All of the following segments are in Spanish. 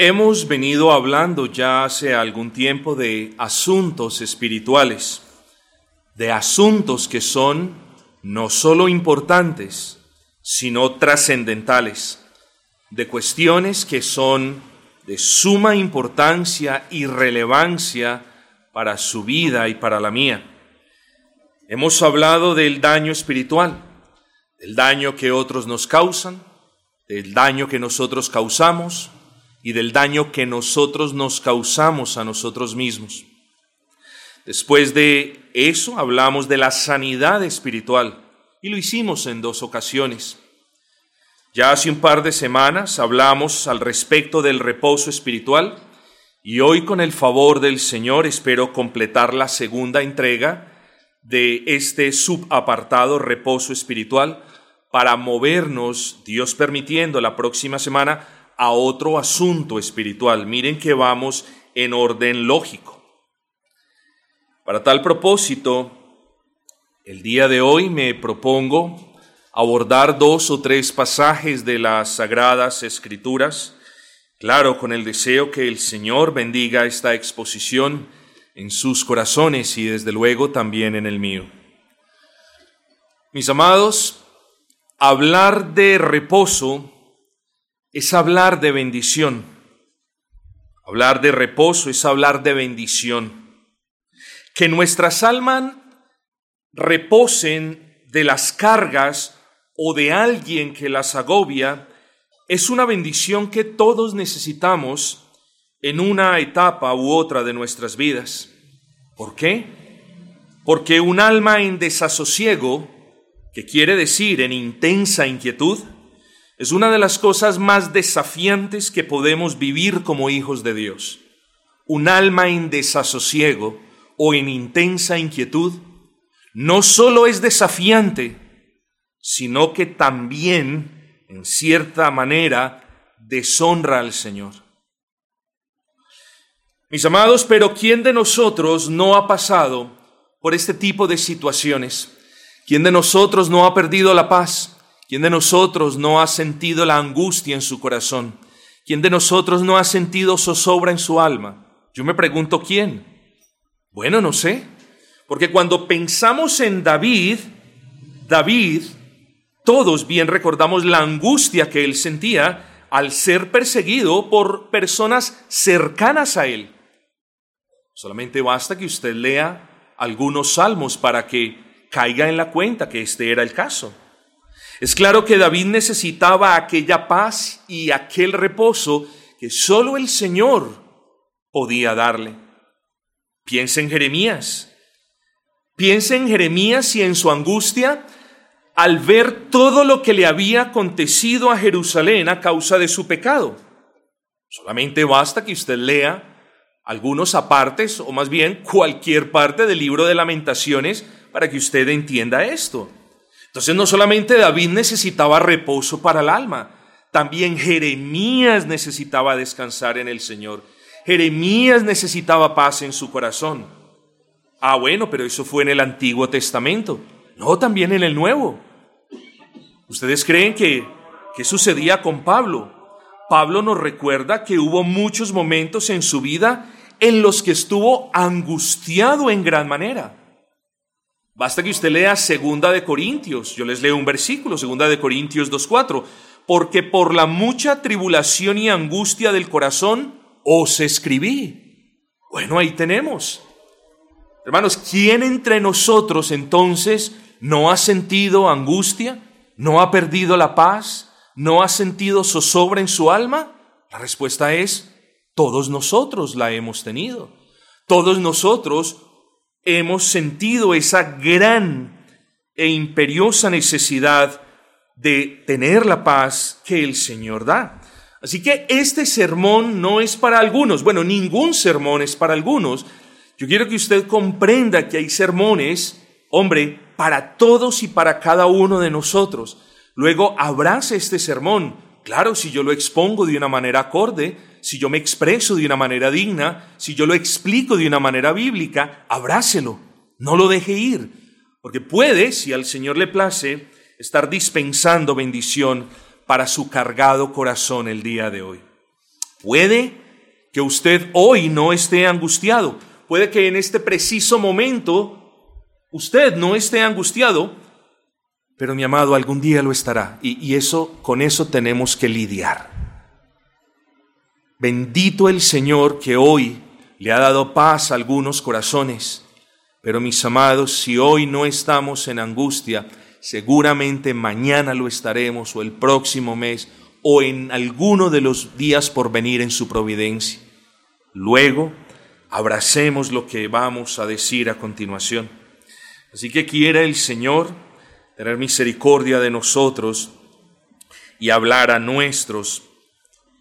hemos venido hablando ya hace algún tiempo de asuntos espirituales, de asuntos que son no solo importantes, sino trascendentales, de cuestiones que son de suma importancia y relevancia para su vida y para la mía. Hemos hablado del daño espiritual, del daño que otros nos causan, del daño que nosotros causamos, y del daño que nosotros nos causamos a nosotros mismos. Después de eso hablamos de la sanidad espiritual y lo hicimos en dos ocasiones. Ya hace un par de semanas hablamos al respecto del reposo espiritual y hoy con el favor del Señor espero completar la segunda entrega de este subapartado reposo espiritual para movernos, Dios permitiendo, la próxima semana a otro asunto espiritual. Miren que vamos en orden lógico. Para tal propósito, el día de hoy me propongo abordar dos o tres pasajes de las Sagradas Escrituras, claro, con el deseo que el Señor bendiga esta exposición en sus corazones y desde luego también en el mío. Mis amados, hablar de reposo es hablar de bendición. Hablar de reposo es hablar de bendición. Que nuestras almas reposen de las cargas o de alguien que las agobia es una bendición que todos necesitamos en una etapa u otra de nuestras vidas. ¿Por qué? Porque un alma en desasosiego, que quiere decir en intensa inquietud, es una de las cosas más desafiantes que podemos vivir como hijos de Dios. Un alma en desasosiego o en intensa inquietud no solo es desafiante, sino que también, en cierta manera, deshonra al Señor. Mis amados, pero ¿quién de nosotros no ha pasado por este tipo de situaciones? ¿Quién de nosotros no ha perdido la paz? ¿Quién de nosotros no ha sentido la angustia en su corazón? ¿Quién de nosotros no ha sentido zozobra en su alma? Yo me pregunto quién. Bueno, no sé. Porque cuando pensamos en David, David, todos bien recordamos la angustia que él sentía al ser perseguido por personas cercanas a él. Solamente basta que usted lea algunos salmos para que caiga en la cuenta que este era el caso. Es claro que David necesitaba aquella paz y aquel reposo que solo el Señor podía darle. Piensa en Jeremías. Piensa en Jeremías y en su angustia al ver todo lo que le había acontecido a Jerusalén a causa de su pecado. Solamente basta que usted lea algunos apartes, o más bien cualquier parte del libro de lamentaciones, para que usted entienda esto. Entonces no solamente David necesitaba reposo para el alma, también Jeremías necesitaba descansar en el Señor. Jeremías necesitaba paz en su corazón. Ah, bueno, pero eso fue en el Antiguo Testamento. No, también en el Nuevo. ¿Ustedes creen que qué sucedía con Pablo? Pablo nos recuerda que hubo muchos momentos en su vida en los que estuvo angustiado en gran manera. Basta que usted lea Segunda de Corintios. Yo les leo un versículo, Segunda de Corintios 2.4. Porque por la mucha tribulación y angustia del corazón os escribí. Bueno, ahí tenemos. Hermanos, ¿quién entre nosotros entonces no ha sentido angustia? ¿No ha perdido la paz? ¿No ha sentido zozobra en su alma? La respuesta es, todos nosotros la hemos tenido. Todos nosotros hemos sentido esa gran e imperiosa necesidad de tener la paz que el Señor da. Así que este sermón no es para algunos, bueno, ningún sermón es para algunos. Yo quiero que usted comprenda que hay sermones, hombre, para todos y para cada uno de nosotros. Luego abrace este sermón. Claro, si yo lo expongo de una manera acorde, si yo me expreso de una manera digna, si yo lo explico de una manera bíblica, abrácelo, no lo deje ir, porque puede, si al Señor le place, estar dispensando bendición para su cargado corazón el día de hoy. Puede que usted hoy no esté angustiado, puede que en este preciso momento usted no esté angustiado, pero mi amado, algún día lo estará. Y, y, eso, con eso tenemos que lidiar. Bendito el Señor que hoy le ha dado paz a algunos corazones. Pero mis amados, si hoy no estamos en angustia, seguramente mañana lo estaremos o el próximo mes o en alguno de los días por venir en su providencia. Luego, abracemos lo que vamos a decir a continuación. Así que quiera el Señor tener misericordia de nosotros y hablar a nuestros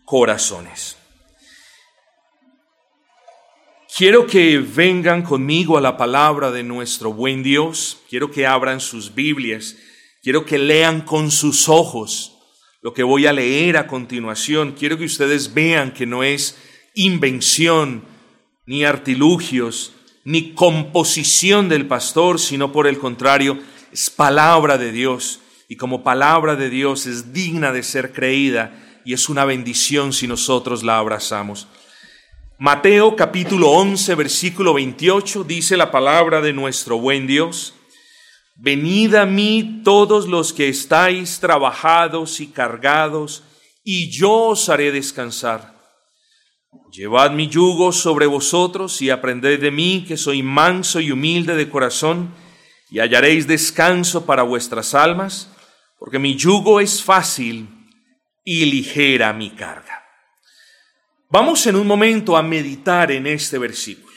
corazones. Quiero que vengan conmigo a la palabra de nuestro buen Dios. Quiero que abran sus Biblias. Quiero que lean con sus ojos lo que voy a leer a continuación. Quiero que ustedes vean que no es invención, ni artilugios, ni composición del pastor, sino por el contrario, es palabra de Dios. Y como palabra de Dios es digna de ser creída y es una bendición si nosotros la abrazamos. Mateo capítulo 11, versículo 28 dice la palabra de nuestro buen Dios. Venid a mí todos los que estáis trabajados y cargados, y yo os haré descansar. Llevad mi yugo sobre vosotros y aprended de mí, que soy manso y humilde de corazón, y hallaréis descanso para vuestras almas, porque mi yugo es fácil y ligera mi carga. Vamos en un momento a meditar en este versículo.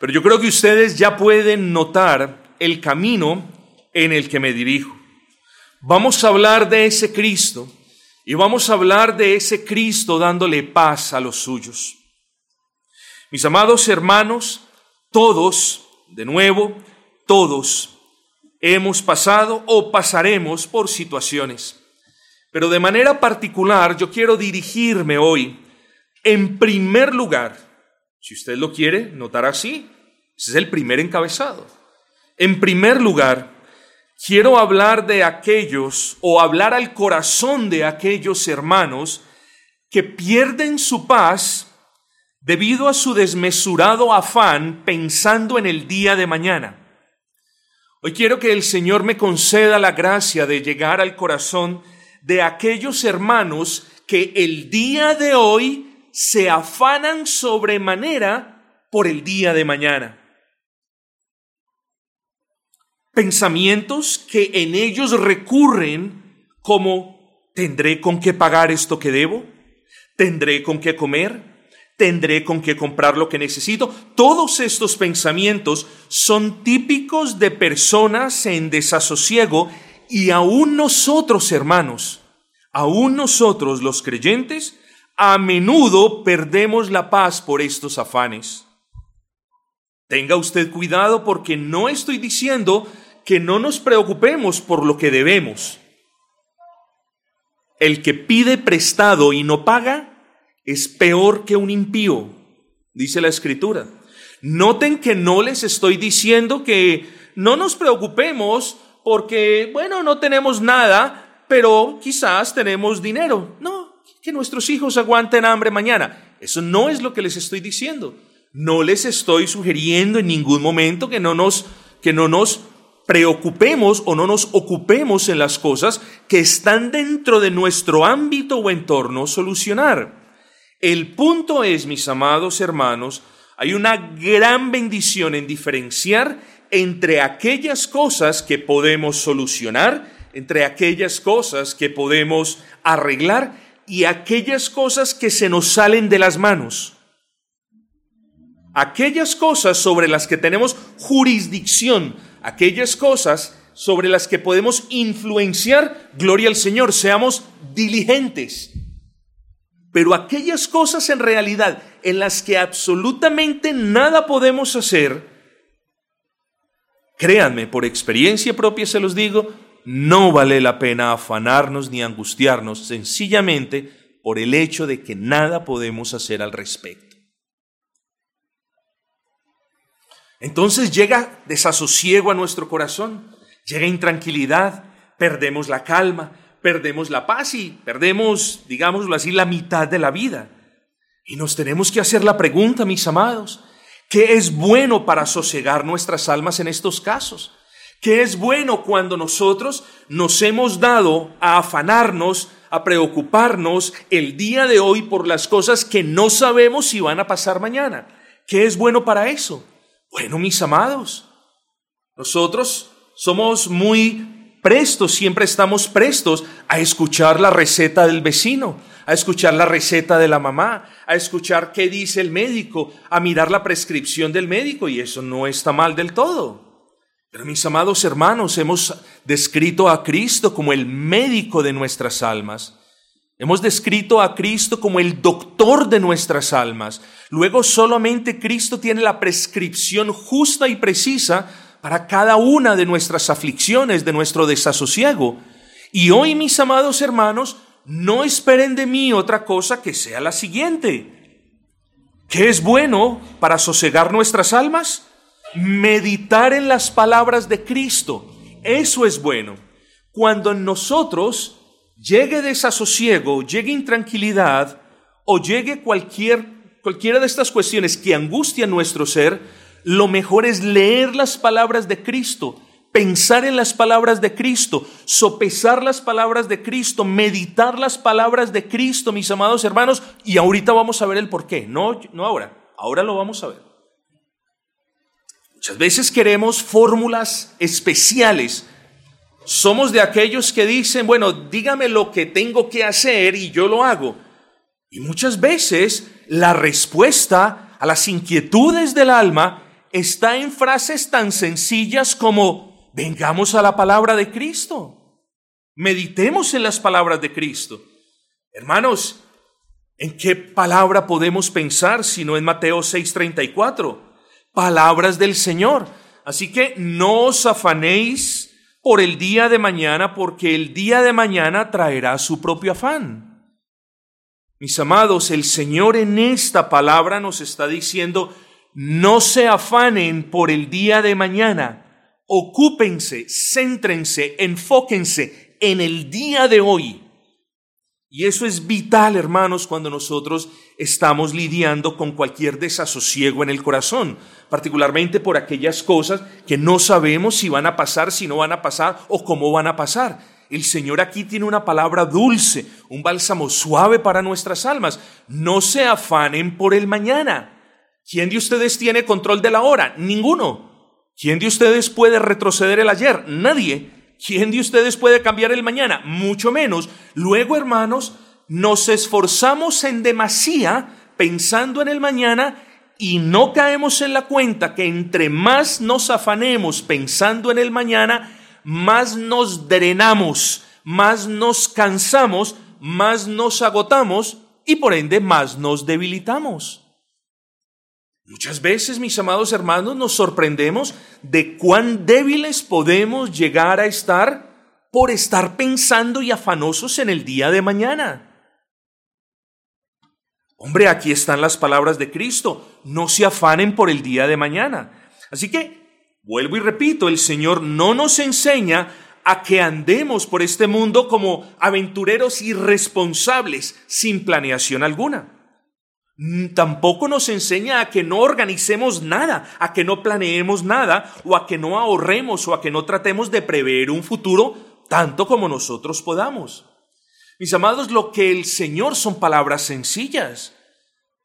Pero yo creo que ustedes ya pueden notar el camino en el que me dirijo. Vamos a hablar de ese Cristo y vamos a hablar de ese Cristo dándole paz a los suyos. Mis amados hermanos, todos, de nuevo, todos hemos pasado o pasaremos por situaciones pero de manera particular yo quiero dirigirme hoy, en primer lugar, si usted lo quiere notar así, ese es el primer encabezado. En primer lugar, quiero hablar de aquellos o hablar al corazón de aquellos hermanos que pierden su paz debido a su desmesurado afán pensando en el día de mañana. Hoy quiero que el Señor me conceda la gracia de llegar al corazón de aquellos hermanos que el día de hoy se afanan sobremanera por el día de mañana. Pensamientos que en ellos recurren como ¿tendré con qué pagar esto que debo? ¿Tendré con qué comer? ¿Tendré con qué comprar lo que necesito? Todos estos pensamientos son típicos de personas en desasosiego y aún nosotros, hermanos, aún nosotros los creyentes, a menudo perdemos la paz por estos afanes. Tenga usted cuidado porque no estoy diciendo que no nos preocupemos por lo que debemos. El que pide prestado y no paga es peor que un impío, dice la escritura. Noten que no les estoy diciendo que no nos preocupemos porque, bueno, no tenemos nada, pero quizás tenemos dinero. No, que nuestros hijos aguanten hambre mañana. Eso no es lo que les estoy diciendo. No les estoy sugiriendo en ningún momento que no nos, que no nos preocupemos o no nos ocupemos en las cosas que están dentro de nuestro ámbito o entorno solucionar. El punto es, mis amados hermanos, hay una gran bendición en diferenciar entre aquellas cosas que podemos solucionar, entre aquellas cosas que podemos arreglar y aquellas cosas que se nos salen de las manos. Aquellas cosas sobre las que tenemos jurisdicción, aquellas cosas sobre las que podemos influenciar, gloria al Señor, seamos diligentes. Pero aquellas cosas en realidad en las que absolutamente nada podemos hacer, Créanme, por experiencia propia se los digo, no vale la pena afanarnos ni angustiarnos sencillamente por el hecho de que nada podemos hacer al respecto. Entonces llega desasosiego a nuestro corazón, llega intranquilidad, perdemos la calma, perdemos la paz y perdemos, digámoslo así, la mitad de la vida. Y nos tenemos que hacer la pregunta, mis amados, ¿qué es bueno para sosegar nuestras almas en estos casos? ¿Qué es bueno cuando nosotros nos hemos dado a afanarnos, a preocuparnos el día de hoy por las cosas que no sabemos si van a pasar mañana? ¿Qué es bueno para eso? Bueno, mis amados, nosotros somos muy prestos, siempre estamos prestos a escuchar la receta del vecino, a escuchar la receta de la mamá, a escuchar qué dice el médico, a mirar la prescripción del médico, y eso no está mal del todo. Pero mis amados hermanos, hemos descrito a Cristo como el médico de nuestras almas. Hemos descrito a Cristo como el doctor de nuestras almas. Luego solamente Cristo tiene la prescripción justa y precisa para cada una de nuestras aflicciones, de nuestro desasosiego. Y hoy, mis amados hermanos, no esperen de mí otra cosa que sea la siguiente. ¿Qué es bueno para sosegar nuestras almas? Meditar en las palabras de Cristo. Eso es bueno. Cuando en nosotros llegue desasosiego, llegue intranquilidad o llegue cualquier, cualquiera de estas cuestiones que angustian nuestro ser, lo mejor es leer las palabras de Cristo, pensar en las palabras de Cristo, sopesar las palabras de Cristo, meditar las palabras de Cristo, mis amados hermanos, y ahorita vamos a ver el por qué, no, no ahora, ahora lo vamos a ver. Muchas veces queremos fórmulas especiales somos de aquellos que dicen, bueno, dígame lo que tengo que hacer y yo lo hago. Y muchas veces la respuesta a las inquietudes del alma está en frases tan sencillas como, vengamos a la palabra de Cristo. Meditemos en las palabras de Cristo. Hermanos, ¿en qué palabra podemos pensar si no en Mateo 6:34? Palabras del Señor. Así que no os afanéis por el día de mañana, porque el día de mañana traerá su propio afán. Mis amados, el Señor en esta palabra nos está diciendo, no se afanen por el día de mañana, ocúpense, céntrense, enfóquense en el día de hoy. Y eso es vital, hermanos, cuando nosotros estamos lidiando con cualquier desasosiego en el corazón, particularmente por aquellas cosas que no sabemos si van a pasar, si no van a pasar o cómo van a pasar. El Señor aquí tiene una palabra dulce, un bálsamo suave para nuestras almas. No se afanen por el mañana. ¿Quién de ustedes tiene control de la hora? Ninguno. ¿Quién de ustedes puede retroceder el ayer? Nadie. ¿Quién de ustedes puede cambiar el mañana? Mucho menos. Luego, hermanos, nos esforzamos en demasía pensando en el mañana y no caemos en la cuenta que entre más nos afanemos pensando en el mañana, más nos drenamos, más nos cansamos, más nos agotamos y por ende más nos debilitamos. Muchas veces, mis amados hermanos, nos sorprendemos de cuán débiles podemos llegar a estar por estar pensando y afanosos en el día de mañana. Hombre, aquí están las palabras de Cristo. No se afanen por el día de mañana. Así que, vuelvo y repito, el Señor no nos enseña a que andemos por este mundo como aventureros irresponsables, sin planeación alguna. Mm, tampoco nos enseña a que no organicemos nada, a que no planeemos nada, o a que no ahorremos, o a que no tratemos de prever un futuro tanto como nosotros podamos. Mis amados, lo que el Señor son palabras sencillas.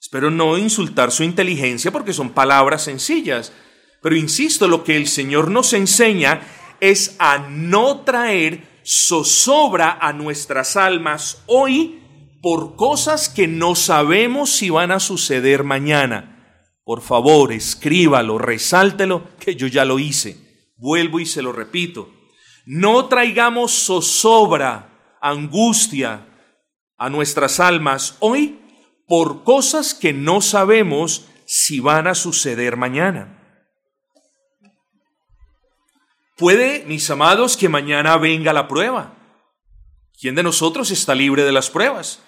Espero no insultar su inteligencia porque son palabras sencillas. Pero insisto, lo que el Señor nos enseña es a no traer zozobra a nuestras almas hoy por cosas que no sabemos si van a suceder mañana. Por favor, escríbalo, resáltelo, que yo ya lo hice. Vuelvo y se lo repito. No traigamos zozobra, angustia a nuestras almas hoy por cosas que no sabemos si van a suceder mañana. Puede, mis amados, que mañana venga la prueba. ¿Quién de nosotros está libre de las pruebas?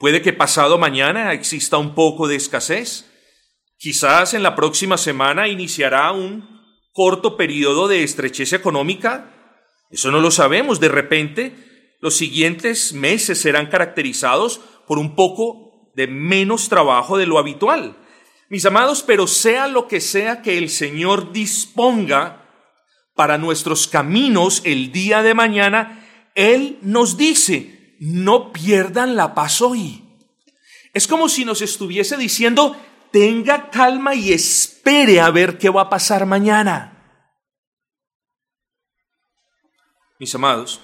Puede que pasado mañana exista un poco de escasez. Quizás en la próxima semana iniciará un corto periodo de estrechez económica. Eso no lo sabemos. De repente los siguientes meses serán caracterizados por un poco de menos trabajo de lo habitual. Mis amados, pero sea lo que sea que el Señor disponga para nuestros caminos el día de mañana, Él nos dice, no pierdan la paz hoy. Es como si nos estuviese diciendo, tenga calma y espere a ver qué va a pasar mañana. Mis amados,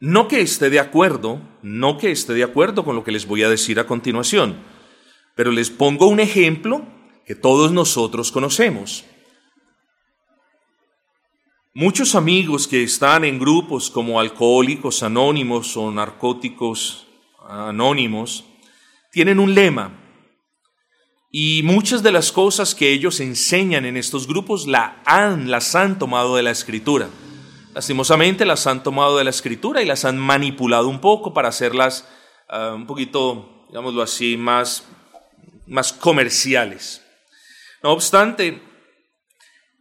no que esté de acuerdo, no que esté de acuerdo con lo que les voy a decir a continuación, pero les pongo un ejemplo que todos nosotros conocemos. Muchos amigos que están en grupos como alcohólicos anónimos o narcóticos anónimos tienen un lema y muchas de las cosas que ellos enseñan en estos grupos la han, las han tomado de la escritura. Lastimosamente las han tomado de la escritura y las han manipulado un poco para hacerlas ah, un poquito, digámoslo así, más, más comerciales. No obstante,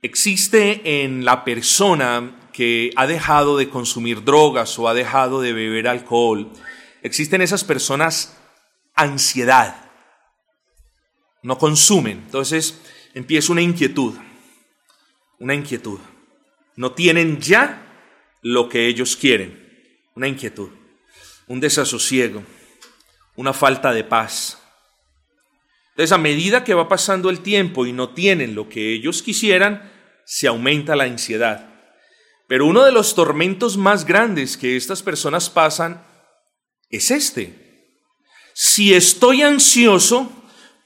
existe en la persona que ha dejado de consumir drogas o ha dejado de beber alcohol, existen esas personas ansiedad, no consumen. Entonces empieza una inquietud, una inquietud. No tienen ya lo que ellos quieren, una inquietud, un desasosiego, una falta de paz. Entonces, a medida que va pasando el tiempo y no tienen lo que ellos quisieran, se aumenta la ansiedad. Pero uno de los tormentos más grandes que estas personas pasan es este. Si estoy ansioso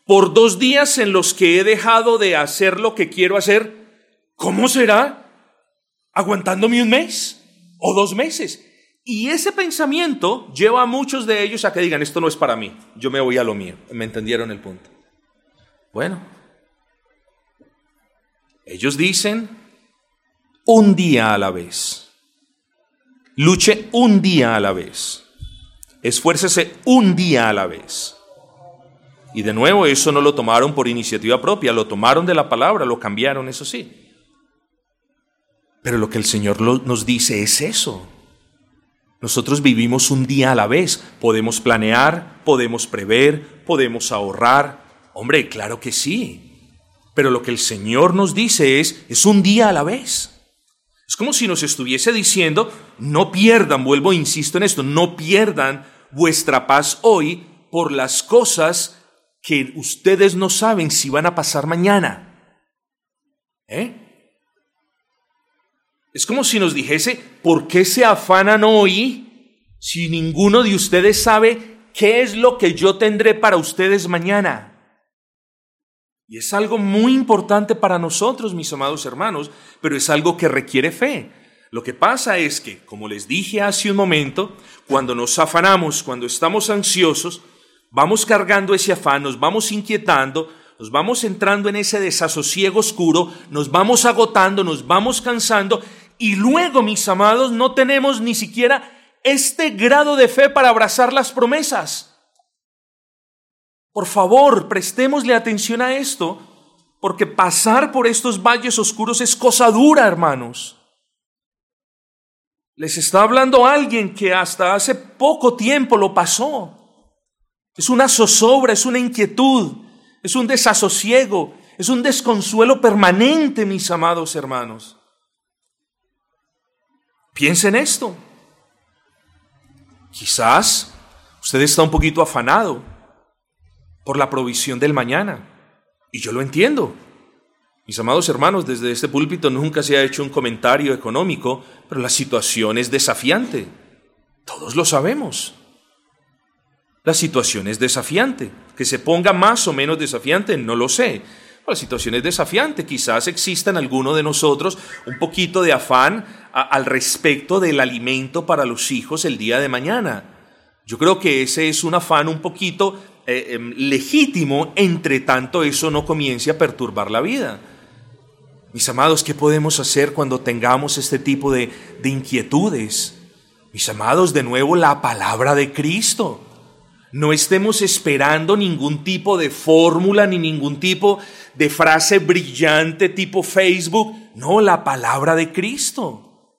por dos días en los que he dejado de hacer lo que quiero hacer, ¿cómo será? ¿Aguantándome un mes? o dos meses. Y ese pensamiento lleva a muchos de ellos a que digan, esto no es para mí, yo me voy a lo mío. ¿Me entendieron el punto? Bueno, ellos dicen, un día a la vez. Luche un día a la vez. Esfuércese un día a la vez. Y de nuevo, eso no lo tomaron por iniciativa propia, lo tomaron de la palabra, lo cambiaron, eso sí. Pero lo que el Señor nos dice es eso. Nosotros vivimos un día a la vez. Podemos planear, podemos prever, podemos ahorrar. Hombre, claro que sí. Pero lo que el Señor nos dice es, es un día a la vez. Es como si nos estuviese diciendo, no pierdan, vuelvo, insisto en esto, no pierdan vuestra paz hoy por las cosas que ustedes no saben si van a pasar mañana. ¿Eh? Es como si nos dijese, ¿por qué se afanan hoy si ninguno de ustedes sabe qué es lo que yo tendré para ustedes mañana? Y es algo muy importante para nosotros, mis amados hermanos, pero es algo que requiere fe. Lo que pasa es que, como les dije hace un momento, cuando nos afanamos, cuando estamos ansiosos, vamos cargando ese afán, nos vamos inquietando, nos vamos entrando en ese desasosiego oscuro, nos vamos agotando, nos vamos cansando y luego, mis amados, no tenemos ni siquiera este grado de fe para abrazar las promesas. Por favor, prestémosle atención a esto, porque pasar por estos valles oscuros es cosa dura, hermanos. Les está hablando alguien que hasta hace poco tiempo lo pasó. Es una zozobra, es una inquietud, es un desasosiego, es un desconsuelo permanente, mis amados hermanos. Piensen esto. Quizás usted está un poquito afanado por la provisión del mañana. Y yo lo entiendo. Mis amados hermanos, desde este púlpito nunca se ha hecho un comentario económico, pero la situación es desafiante. Todos lo sabemos. La situación es desafiante. Que se ponga más o menos desafiante, no lo sé. La situación es desafiante. Quizás exista en alguno de nosotros un poquito de afán al respecto del alimento para los hijos el día de mañana. Yo creo que ese es un afán un poquito eh, em, legítimo, entre tanto eso no comience a perturbar la vida. Mis amados, ¿qué podemos hacer cuando tengamos este tipo de, de inquietudes? Mis amados, de nuevo la palabra de Cristo. No estemos esperando ningún tipo de fórmula ni ningún tipo de frase brillante tipo Facebook. No, la palabra de Cristo.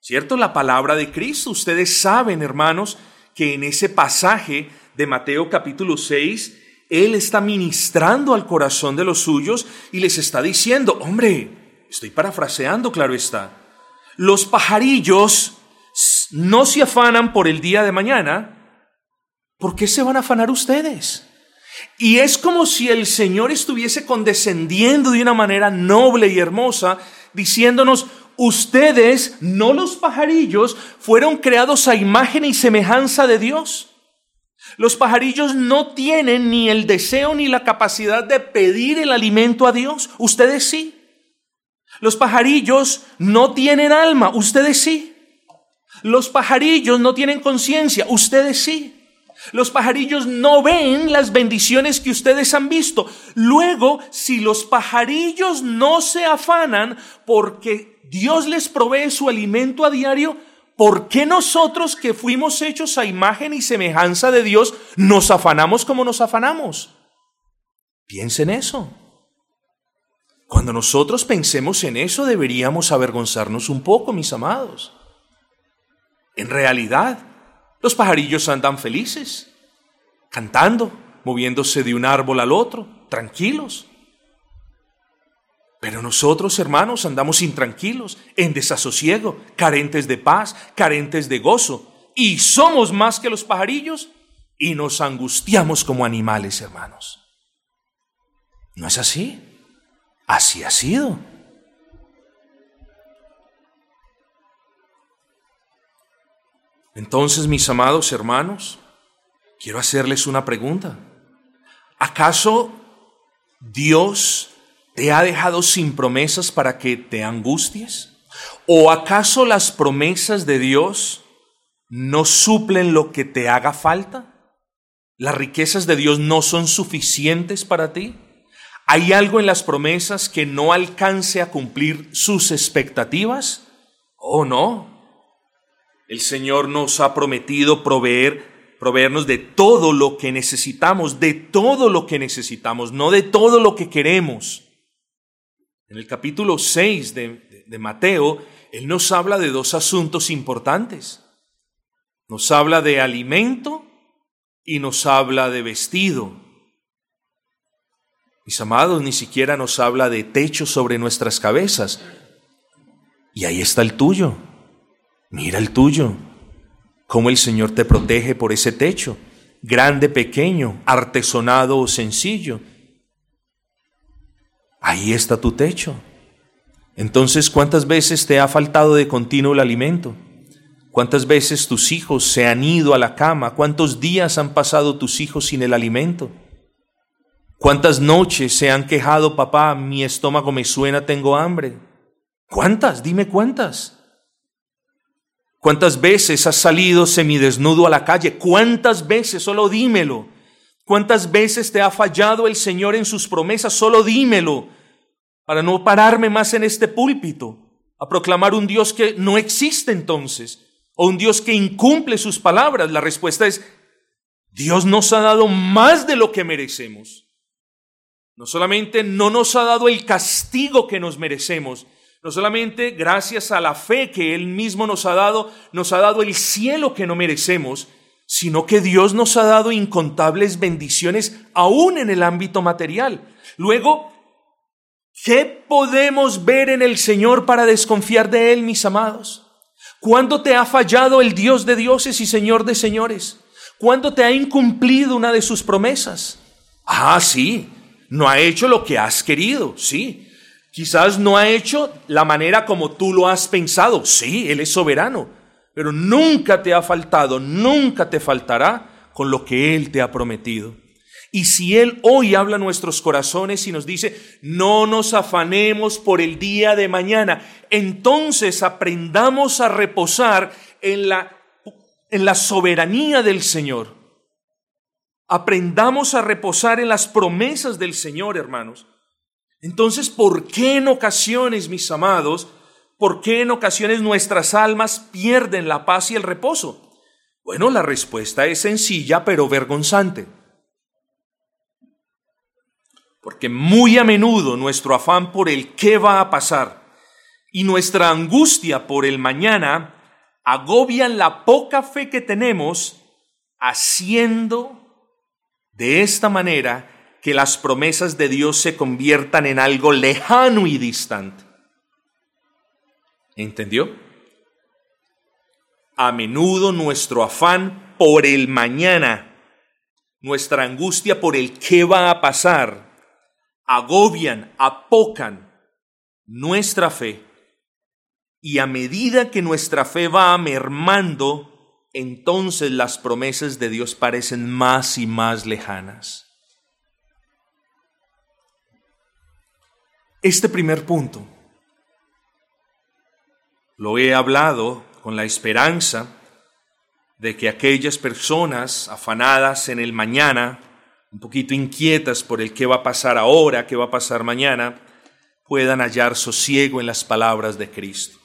¿Cierto? La palabra de Cristo. Ustedes saben, hermanos, que en ese pasaje de Mateo capítulo 6, Él está ministrando al corazón de los suyos y les está diciendo, hombre, estoy parafraseando, claro está, los pajarillos no se afanan por el día de mañana, ¿por qué se van a afanar ustedes? Y es como si el Señor estuviese condescendiendo de una manera noble y hermosa, diciéndonos, ustedes, no los pajarillos, fueron creados a imagen y semejanza de Dios. Los pajarillos no tienen ni el deseo ni la capacidad de pedir el alimento a Dios, ustedes sí. Los pajarillos no tienen alma, ustedes sí. Los pajarillos no tienen conciencia, ustedes sí. Los pajarillos no ven las bendiciones que ustedes han visto. Luego, si los pajarillos no se afanan porque Dios les provee su alimento a diario, ¿por qué nosotros que fuimos hechos a imagen y semejanza de Dios nos afanamos como nos afanamos? Piensen eso. Cuando nosotros pensemos en eso deberíamos avergonzarnos un poco, mis amados. En realidad, los pajarillos andan felices, cantando, moviéndose de un árbol al otro, tranquilos. Pero nosotros, hermanos, andamos intranquilos, en desasosiego, carentes de paz, carentes de gozo, y somos más que los pajarillos y nos angustiamos como animales, hermanos. ¿No es así? Así ha sido. Entonces, mis amados hermanos, quiero hacerles una pregunta. ¿Acaso Dios te ha dejado sin promesas para que te angusties? ¿O acaso las promesas de Dios no suplen lo que te haga falta? ¿Las riquezas de Dios no son suficientes para ti? ¿Hay algo en las promesas que no alcance a cumplir sus expectativas? Oh, no. El Señor nos ha prometido proveer, proveernos de todo lo que necesitamos, de todo lo que necesitamos, no de todo lo que queremos. En el capítulo 6 de, de Mateo, Él nos habla de dos asuntos importantes. Nos habla de alimento y nos habla de vestido. Mis amados, ni siquiera nos habla de techo sobre nuestras cabezas. Y ahí está el tuyo. Mira el tuyo, cómo el Señor te protege por ese techo, grande, pequeño, artesonado o sencillo. Ahí está tu techo. Entonces, ¿cuántas veces te ha faltado de continuo el alimento? ¿Cuántas veces tus hijos se han ido a la cama? ¿Cuántos días han pasado tus hijos sin el alimento? ¿Cuántas noches se han quejado, papá, mi estómago me suena, tengo hambre? ¿Cuántas? Dime cuántas. ¿Cuántas veces has salido semidesnudo a la calle? ¿Cuántas veces? Solo dímelo. ¿Cuántas veces te ha fallado el Señor en sus promesas? Solo dímelo. Para no pararme más en este púlpito a proclamar un Dios que no existe entonces, o un Dios que incumple sus palabras. La respuesta es, Dios nos ha dado más de lo que merecemos. No solamente no nos ha dado el castigo que nos merecemos, no solamente gracias a la fe que Él mismo nos ha dado, nos ha dado el cielo que no merecemos, sino que Dios nos ha dado incontables bendiciones aún en el ámbito material. Luego, ¿qué podemos ver en el Señor para desconfiar de Él, mis amados? ¿Cuándo te ha fallado el Dios de dioses y Señor de señores? ¿Cuándo te ha incumplido una de sus promesas? Ah, sí, no ha hecho lo que has querido, sí, Quizás no ha hecho la manera como tú lo has pensado. Sí, Él es soberano, pero nunca te ha faltado, nunca te faltará con lo que Él te ha prometido. Y si Él hoy habla a nuestros corazones y nos dice, no nos afanemos por el día de mañana, entonces aprendamos a reposar en la, en la soberanía del Señor. Aprendamos a reposar en las promesas del Señor, hermanos. Entonces, ¿por qué en ocasiones, mis amados, por qué en ocasiones nuestras almas pierden la paz y el reposo? Bueno, la respuesta es sencilla pero vergonzante. Porque muy a menudo nuestro afán por el qué va a pasar y nuestra angustia por el mañana agobian la poca fe que tenemos haciendo de esta manera que las promesas de Dios se conviertan en algo lejano y distante. ¿Entendió? A menudo nuestro afán por el mañana, nuestra angustia por el qué va a pasar, agobian, apocan nuestra fe. Y a medida que nuestra fe va mermando, entonces las promesas de Dios parecen más y más lejanas. Este primer punto lo he hablado con la esperanza de que aquellas personas afanadas en el mañana, un poquito inquietas por el qué va a pasar ahora, qué va a pasar mañana, puedan hallar sosiego en las palabras de Cristo.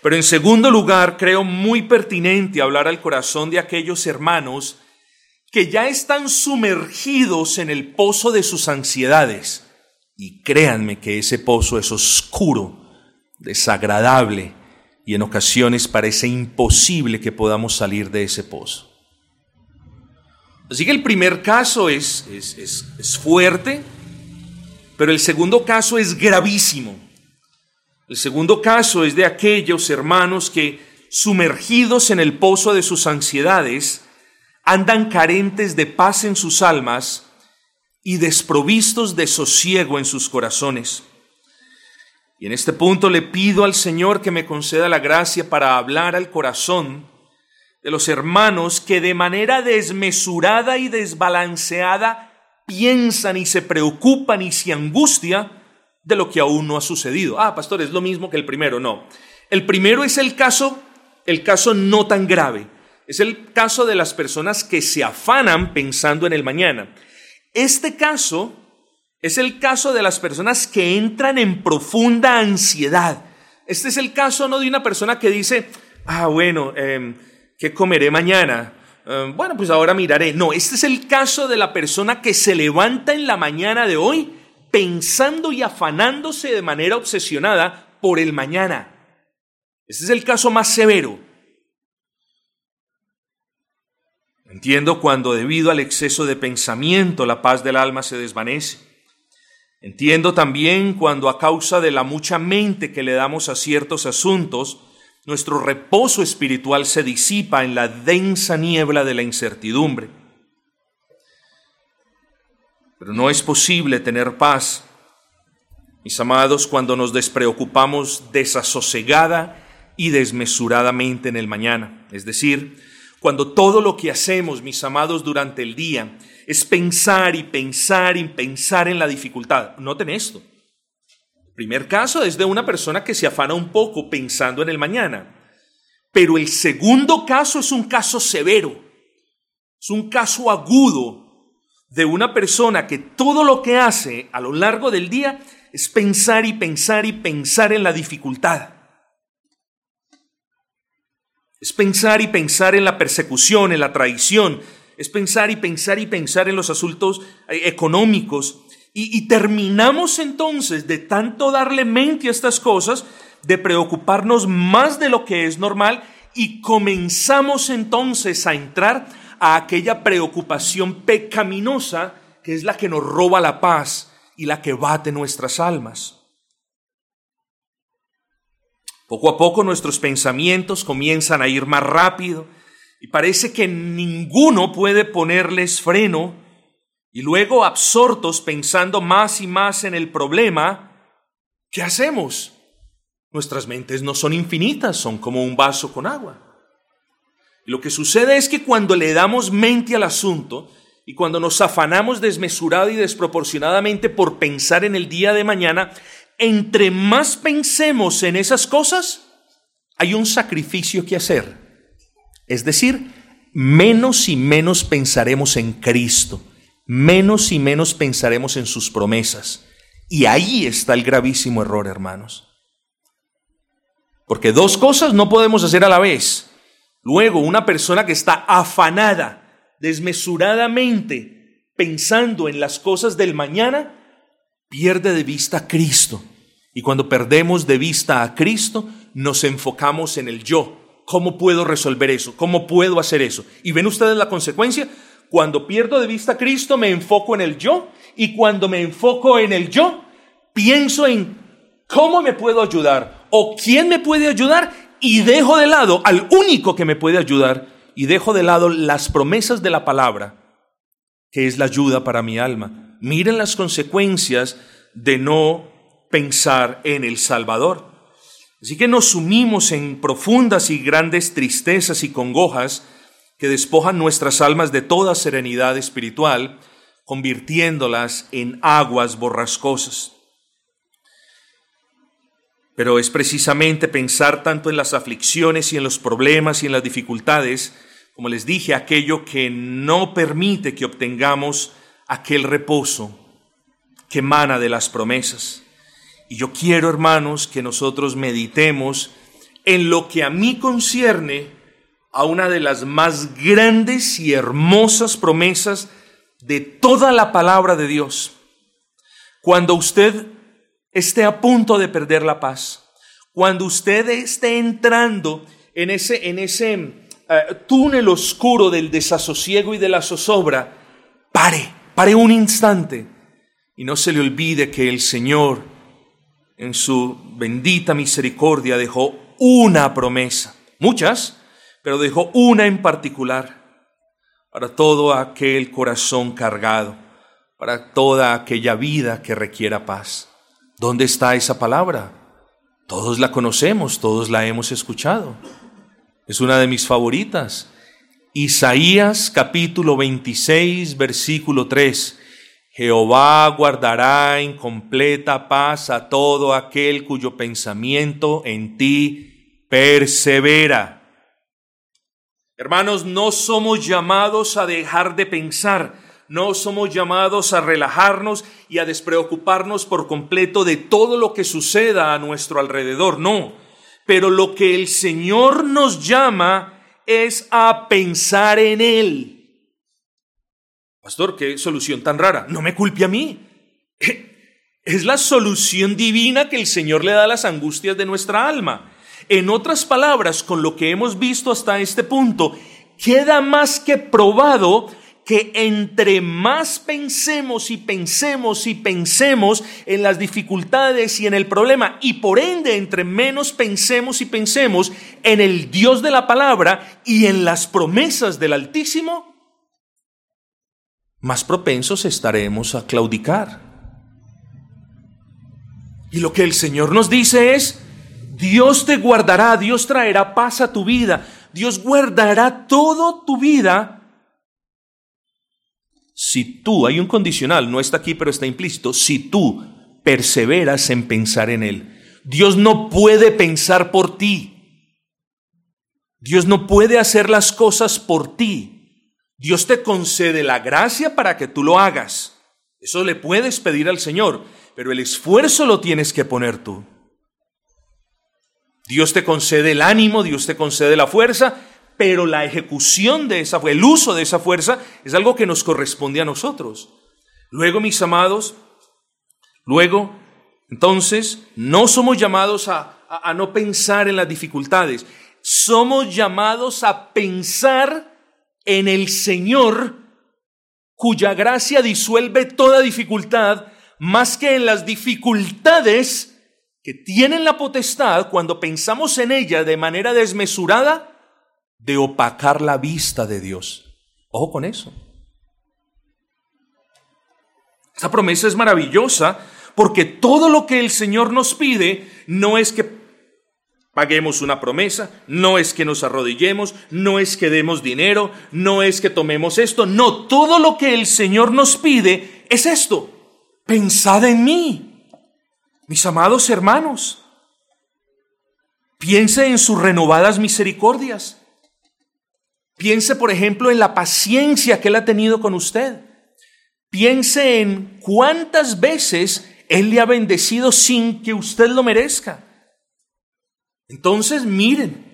Pero en segundo lugar, creo muy pertinente hablar al corazón de aquellos hermanos que ya están sumergidos en el pozo de sus ansiedades. Y créanme que ese pozo es oscuro desagradable y en ocasiones parece imposible que podamos salir de ese pozo. Así que el primer caso es, es, es, fuerte, pero el segundo caso es gravísimo. El segundo caso es de aquellos hermanos que, sumergidos en el pozo de sus ansiedades, andan carentes de paz en sus almas y desprovistos de sosiego en sus corazones. Y en este punto le pido al Señor que me conceda la gracia para hablar al corazón de los hermanos que de manera desmesurada y desbalanceada piensan y se preocupan y se angustia de lo que aún no ha sucedido. Ah, pastor, es lo mismo que el primero. No. El primero es el caso, el caso no tan grave. Es el caso de las personas que se afanan pensando en el mañana. Este caso es el caso de las personas que entran en profunda ansiedad. Este es el caso no de una persona que dice, ah, bueno, em, ¿qué comeré mañana? Em, bueno, pues ahora miraré. No, este es el caso de la persona que se levanta en la mañana de hoy pensando y afanándose de manera obsesionada por el mañana. Este es el caso más severo. Entiendo cuando debido al exceso de pensamiento la paz del alma se desvanece. Entiendo también cuando a causa de la mucha mente que le damos a ciertos asuntos, nuestro reposo espiritual se disipa en la densa niebla de la incertidumbre. Pero no es posible tener paz, mis amados, cuando nos despreocupamos desasosegada y desmesuradamente en el mañana. Es decir, cuando todo lo que hacemos, mis amados, durante el día es pensar y pensar y pensar en la dificultad. Noten esto. El primer caso es de una persona que se afana un poco pensando en el mañana. Pero el segundo caso es un caso severo. Es un caso agudo de una persona que todo lo que hace a lo largo del día es pensar y pensar y pensar en la dificultad. Es pensar y pensar en la persecución, en la traición, es pensar y pensar y pensar en los asuntos eh, económicos. Y, terminamos entonces de tanto darle mente a estas cosas, de preocuparnos más de lo que es normal y comenzamos entonces a entrar a aquella preocupación pecaminosa que es la que nos roba la paz y la que bate nuestras almas. Poco a poco nuestros pensamientos comienzan a ir más rápido y parece que ninguno puede ponerles freno y luego absortos pensando más y más en el problema, ¿qué hacemos? Nuestras mentes no son infinitas, son como un vaso con agua. Lo que sucede es que cuando le damos mente al asunto y cuando nos afanamos desmesurada y desproporcionadamente por pensar en el día de mañana, entre más pensemos en esas cosas, hay un sacrificio que hacer. Es decir, menos y menos pensaremos en Cristo, menos y menos pensaremos en sus promesas. Y ahí está el gravísimo error, hermanos. Porque dos cosas no podemos hacer a la vez. Luego, una persona que está afanada, desmesuradamente, pensando en las cosas del mañana, pierde de vista a Cristo. Y cuando perdemos de vista a Cristo, nos enfocamos en el yo. ¿Cómo puedo resolver eso? ¿Cómo puedo hacer eso? ¿Y ven ustedes la consecuencia? Cuando pierdo de vista a Cristo, me enfoco en el yo. Y cuando me enfoco en el yo, pienso en cómo me puedo ayudar o quién me puede ayudar y dejo de lado al único que me puede ayudar y dejo de lado las promesas de la palabra, que es la ayuda para mi alma. Miren las consecuencias de no pensar en el Salvador. Así que nos sumimos en profundas y grandes tristezas y congojas que despojan nuestras almas de toda serenidad espiritual, convirtiéndolas en aguas borrascosas. Pero es precisamente pensar tanto en las aflicciones y en los problemas y en las dificultades, como les dije, aquello que no permite que obtengamos aquel reposo que emana de las promesas. Y yo quiero, hermanos, que nosotros meditemos en lo que a mí concierne a una de las más grandes y hermosas promesas de toda la palabra de Dios. Cuando usted esté a punto de perder la paz, cuando usted esté entrando en ese, en ese eh, túnel oscuro del desasosiego y de la zozobra, pare, pare un instante y no se le olvide que el Señor en su bendita misericordia dejó una promesa, muchas, pero dejó una en particular para todo aquel corazón cargado, para toda aquella vida que requiera paz. ¿Dónde está esa palabra? Todos la conocemos, todos la hemos escuchado. Es una de mis favoritas. Isaías capítulo 26, versículo 3. Jehová guardará en completa paz a todo aquel cuyo pensamiento en ti persevera. Hermanos, no somos llamados a dejar de pensar, no somos llamados a relajarnos y a despreocuparnos por completo de todo lo que suceda a nuestro alrededor, no. Pero lo que el Señor nos llama es a pensar en Él. Pastor, qué solución tan rara. No me culpe a mí. Es la solución divina que el Señor le da a las angustias de nuestra alma. En otras palabras, con lo que hemos visto hasta este punto, queda más que probado que entre más pensemos y pensemos y pensemos en las dificultades y en el problema, y por ende entre menos pensemos y pensemos en el Dios de la palabra y en las promesas del Altísimo, más propensos estaremos a claudicar. Y lo que el Señor nos dice es, Dios te guardará, Dios traerá paz a tu vida, Dios guardará todo tu vida si tú, hay un condicional, no está aquí pero está implícito, si tú perseveras en pensar en Él. Dios no puede pensar por ti. Dios no puede hacer las cosas por ti. Dios te concede la gracia para que tú lo hagas. Eso le puedes pedir al Señor, pero el esfuerzo lo tienes que poner tú. Dios te concede el ánimo, Dios te concede la fuerza, pero la ejecución de esa, el uso de esa fuerza es algo que nos corresponde a nosotros. Luego, mis amados, luego, entonces, no somos llamados a, a, a no pensar en las dificultades, somos llamados a pensar en el Señor, cuya gracia disuelve toda dificultad, más que en las dificultades que tienen la potestad, cuando pensamos en ella de manera desmesurada, de opacar la vista de Dios. Ojo con eso. Esta promesa es maravillosa porque todo lo que el Señor nos pide no es que paguemos una promesa, no es que nos arrodillemos, no es que demos dinero, no es que tomemos esto, no, todo lo que el Señor nos pide es esto. Pensad en mí, mis amados hermanos. Piense en sus renovadas misericordias. Piense, por ejemplo, en la paciencia que Él ha tenido con usted. Piense en cuántas veces Él le ha bendecido sin que usted lo merezca. Entonces, miren,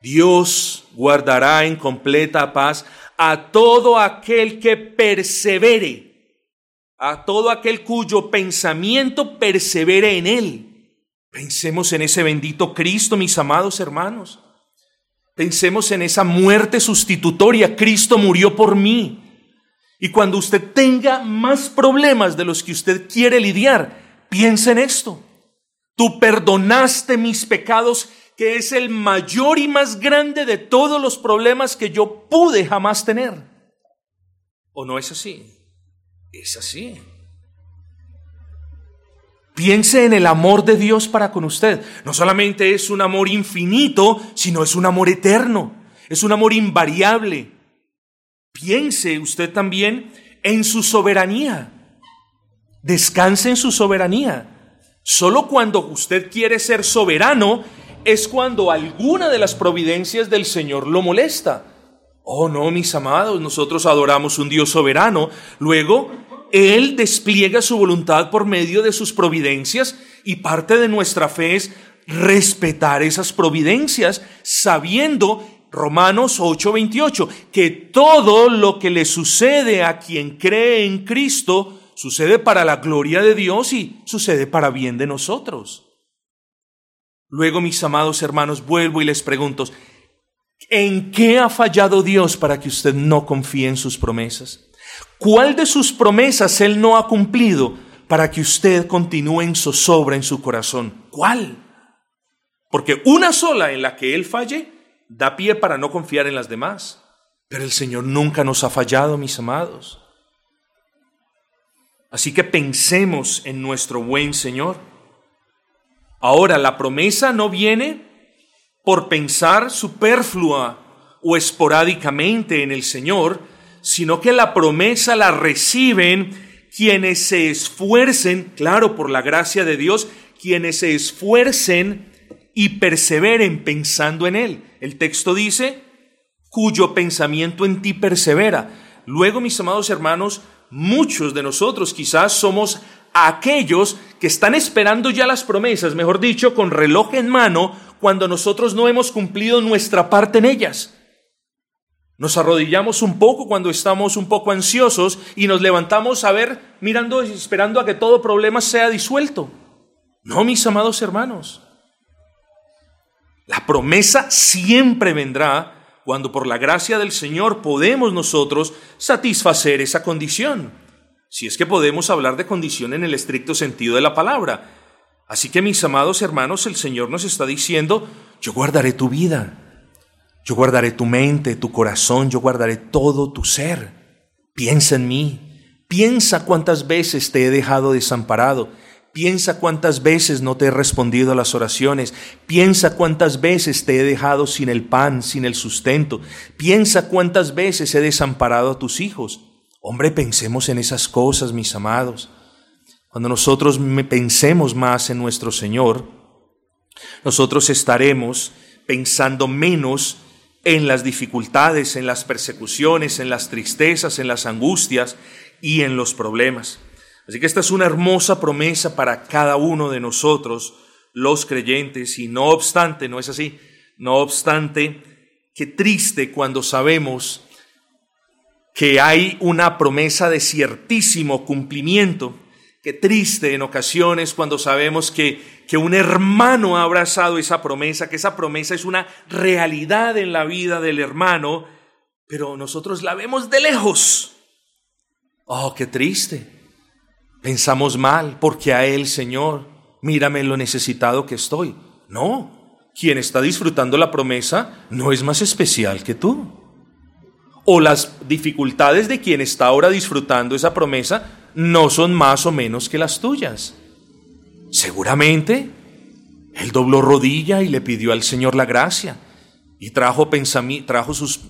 Dios guardará en completa paz a todo aquel que persevere, a todo aquel cuyo pensamiento persevere en Él. Pensemos en ese bendito Cristo, mis amados hermanos. Pensemos en esa muerte sustitutoria. Cristo murió por mí. Y cuando usted tenga más problemas de los que usted quiere lidiar, piense en esto. Tú perdonaste mis pecados, que es el mayor y más grande de todos los problemas que yo pude jamás tener. ¿O no es así? Es así. Piense en el amor de Dios para con usted. No solamente es un amor infinito, sino es un amor eterno. Es un amor invariable. Piense usted también en su soberanía. Descanse en su soberanía. Solo cuando usted quiere ser soberano es cuando alguna de las providencias del Señor lo molesta. Oh, no, mis amados, nosotros adoramos un Dios soberano. Luego, Él despliega su voluntad por medio de sus providencias y parte de nuestra fe es respetar esas providencias sabiendo Romanos 8:28, que todo lo que le sucede a quien cree en Cristo sucede para la gloria de Dios y sucede para bien de nosotros. Luego, mis amados hermanos, vuelvo y les pregunto, ¿en qué ha fallado Dios para que usted no confíe en sus promesas? ¿Cuál de sus promesas Él no ha cumplido para que usted continúe en zozobra en su corazón? ¿Cuál? Porque una sola en la que Él falle da pie para no confiar en las demás. Pero el Señor nunca nos ha fallado, mis amados. Así que pensemos en nuestro buen Señor. Ahora, la promesa no viene por pensar superflua o esporádicamente en el Señor, sino que la promesa la reciben quienes se esfuercen, claro, por la gracia de Dios, quienes se esfuercen y perseveren pensando en Él. El texto dice, cuyo pensamiento en ti persevera. Luego, mis amados hermanos, muchos de nosotros quizás somos aquellos que están esperando ya las promesas, mejor dicho, con reloj en mano, cuando nosotros no hemos cumplido nuestra parte en ellas. Nos arrodillamos un poco cuando estamos un poco ansiosos y nos levantamos a ver, mirando y esperando a que todo problema sea disuelto. No, mis amados hermanos. La promesa siempre vendrá cuando por la gracia del Señor podemos nosotros satisfacer esa condición. Si es que podemos hablar de condición en el estricto sentido de la palabra. Así que mis amados hermanos, el Señor nos está diciendo, yo guardaré tu vida, yo guardaré tu mente, tu corazón, yo guardaré todo tu ser. Piensa en mí, piensa cuántas veces te he dejado desamparado Piensa cuántas veces no te he respondido a las oraciones. Piensa cuántas veces te he dejado sin el pan, sin el sustento. Piensa cuántas veces he desamparado a tus hijos. Hombre, pensemos en esas cosas, mis amados. Cuando nosotros pensemos más en nuestro Señor, nosotros estaremos pensando menos en las dificultades, en las persecuciones, en las tristezas, en las angustias y en los problemas. Así que esta es una hermosa promesa para cada uno de nosotros, los creyentes, y no obstante, no es así, no obstante, qué triste cuando sabemos que hay una promesa de ciertísimo cumplimiento. Qué triste en ocasiones cuando sabemos que, que un hermano ha abrazado esa promesa, que esa promesa es una realidad en la vida del hermano, pero nosotros la vemos de lejos. Oh, qué triste. Pensamos mal porque a Él, Señor, mírame lo necesitado que estoy. No, quien está disfrutando la promesa no es más especial que tú. O las dificultades de quien está ahora disfrutando esa promesa no son más o menos que las tuyas. Seguramente Él dobló rodilla y le pidió al Señor la gracia y trajo, trajo sus,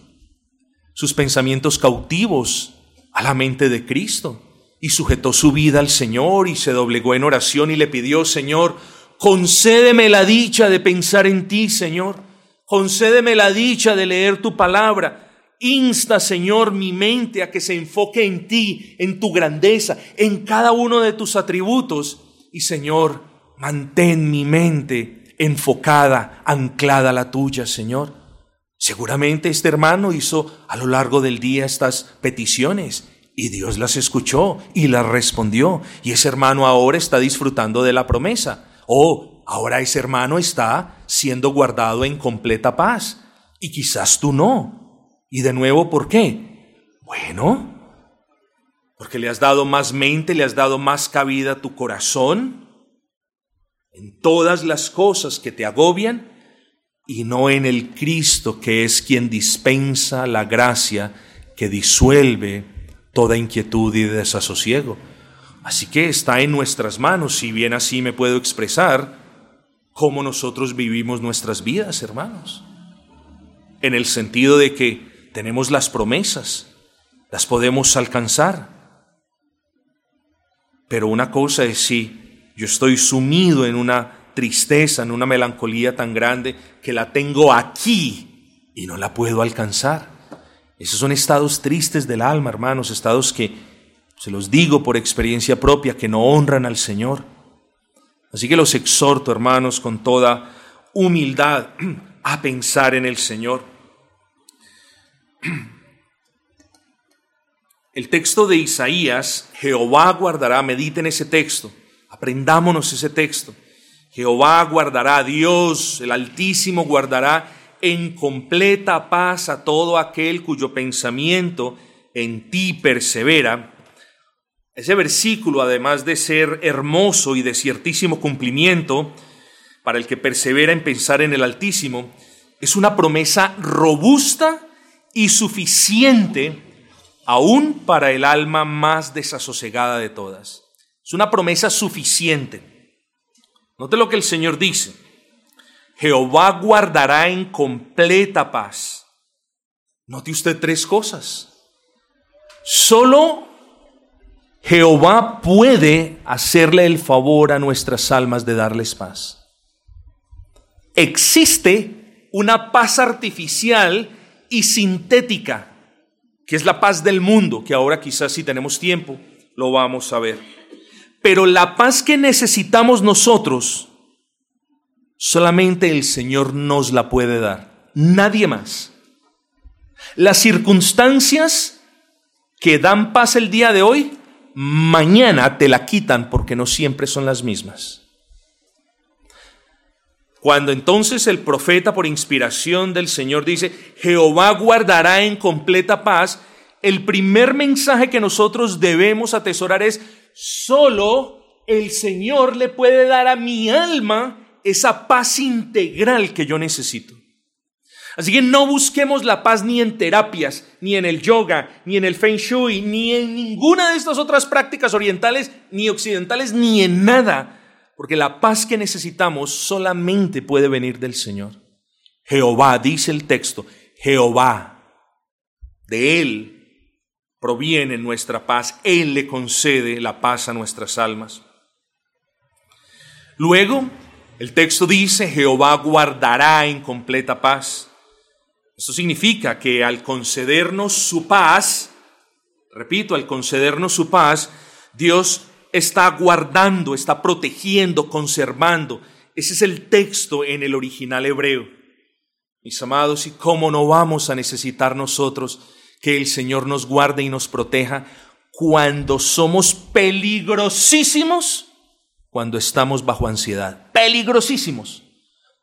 sus pensamientos cautivos a la mente de Cristo y sujetó su vida al Señor y se doblegó en oración y le pidió, Señor, concédeme la dicha de pensar en ti, Señor. Concédeme la dicha de leer tu palabra. Insta, Señor, mi mente a que se enfoque en ti, en tu grandeza, en cada uno de tus atributos. Y, Señor, mantén mi mente enfocada, anclada a la tuya, Señor. Seguramente este hermano hizo a lo largo del día estas peticiones y Dios las escuchó y las respondió. Y ese hermano ahora está disfrutando de la promesa. Oh, ahora ese hermano está siendo guardado en completa paz y quizás tú no. Y de nuevo, ¿por qué? Bueno, porque le has dado más mente, le has dado más cabida a tu corazón en todas las cosas que te agobian y no en el Cristo que es quien dispensa la gracia que disuelve toda inquietud y desasosiego. Así que está en nuestras manos, si bien así me puedo expresar, cómo nosotros vivimos nuestras vidas, hermanos. En el sentido de que tenemos las promesas, las podemos alcanzar. Pero una cosa es si yo estoy sumido en una tristeza, en una melancolía tan grande que la tengo aquí y no la puedo alcanzar. Esos son estados tristes del alma, hermanos, estados que, se los digo por experiencia propia, que no honran al Señor. Así que los exhorto, hermanos, con toda humildad a pensar en el Señor. El texto de Isaías, Jehová guardará, mediten ese texto, aprendámonos ese texto. Jehová guardará, Dios, el Altísimo guardará en completa paz a todo aquel cuyo pensamiento en ti persevera. Ese versículo, además de ser hermoso y de ciertísimo cumplimiento para el que persevera en pensar en el Altísimo, es una promesa robusta y suficiente aún para el alma más desasosegada de todas. Es una promesa suficiente. Note lo que el Señor dice. Jehová guardará en completa paz. Note usted tres cosas. Solo Jehová puede hacerle el favor a nuestras almas de darles paz. Existe una paz artificial y sintética, que es la paz del mundo, que ahora quizás si tenemos tiempo lo vamos a ver. Pero la paz que necesitamos nosotros, solamente el Señor nos la puede dar, nadie más. Las circunstancias que dan paz el día de hoy, mañana te la quitan porque no siempre son las mismas. Cuando entonces el profeta por inspiración del Señor dice, Jehová guardará en completa paz, el primer mensaje que nosotros debemos atesorar es, solo el Señor le puede dar a mi alma esa paz integral que yo necesito. Así que no busquemos la paz ni en terapias, ni en el yoga, ni en el feng shui, ni en ninguna de estas otras prácticas orientales, ni occidentales, ni en nada, porque la paz que necesitamos solamente puede venir del Señor. Jehová, dice el texto, Jehová, de Él proviene nuestra paz, Él le concede la paz a nuestras almas. Luego, el texto dice, Jehová guardará en completa paz. Eso significa que al concedernos su paz, repito, al concedernos su paz, Dios está guardando, está protegiendo, conservando. Ese es el texto en el original hebreo. Mis amados, ¿y cómo no vamos a necesitar nosotros que el Señor nos guarde y nos proteja cuando somos peligrosísimos, cuando estamos bajo ansiedad. Peligrosísimos.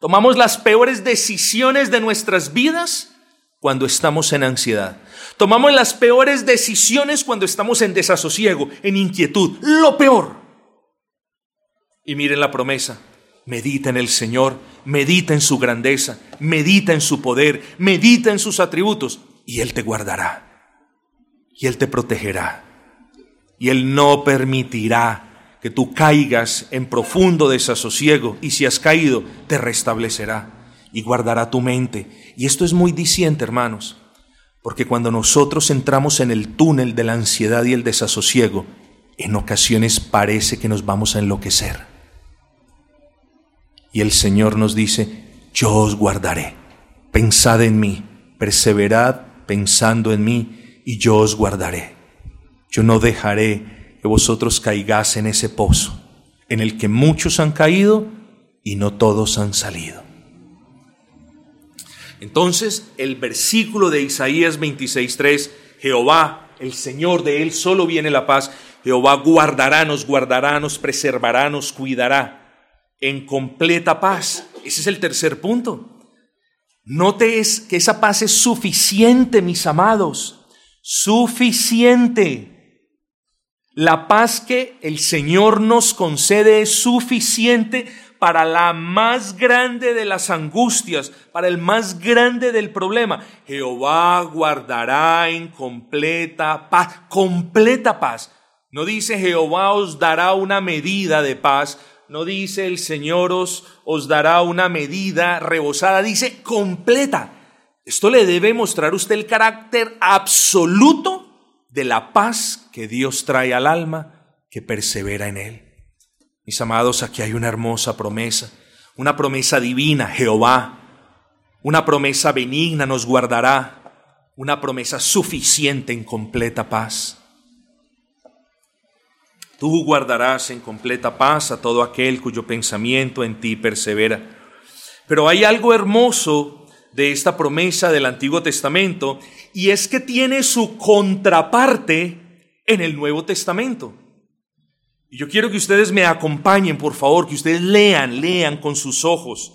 Tomamos las peores decisiones de nuestras vidas cuando estamos en ansiedad. Tomamos las peores decisiones cuando estamos en desasosiego, en inquietud. Lo peor. Y miren la promesa. Medita en el Señor, medita en su grandeza, medita en su poder, medita en sus atributos y Él te guardará, y Él te protegerá, y Él no permitirá que tú caigas en profundo desasosiego, y si has caído, te restablecerá y guardará tu mente. Y esto es muy diciente, hermanos, porque cuando nosotros entramos en el túnel de la ansiedad y el desasosiego, en ocasiones parece que nos vamos a enloquecer. Y el Señor nos dice, yo os guardaré, pensad en mí, perseverad pensando en mí, y yo os guardaré. Yo no dejaré que vosotros caigáis en ese pozo, en el que muchos han caído y no todos han salido. Entonces, el versículo de Isaías 26:3, Jehová, el Señor de él solo viene la paz, Jehová guardará, nos guardará, nos preservará, nos cuidará. en completa paz. Ese es el tercer punto. Note que esa paz es suficiente, mis amados, suficiente. La paz que el Señor nos concede es suficiente para la más grande de las angustias, para el más grande del problema. Jehová guardará en completa paz, completa paz. No dice Jehová os dará una medida de paz, no dice el Señor os, os dará una medida rebosada, dice completa. Esto le debe mostrar usted el carácter absoluto de la paz que Dios trae al alma que persevera en él. Mis amados, aquí hay una hermosa promesa, una promesa divina, Jehová, una promesa benigna nos guardará, una promesa suficiente en completa paz. Tú guardarás en completa paz a todo aquel cuyo pensamiento en ti persevera. Pero hay algo hermoso de esta promesa del Antiguo Testamento y es que tiene su contraparte en el Nuevo Testamento. Y yo quiero que ustedes me acompañen, por favor, que ustedes lean, lean con sus ojos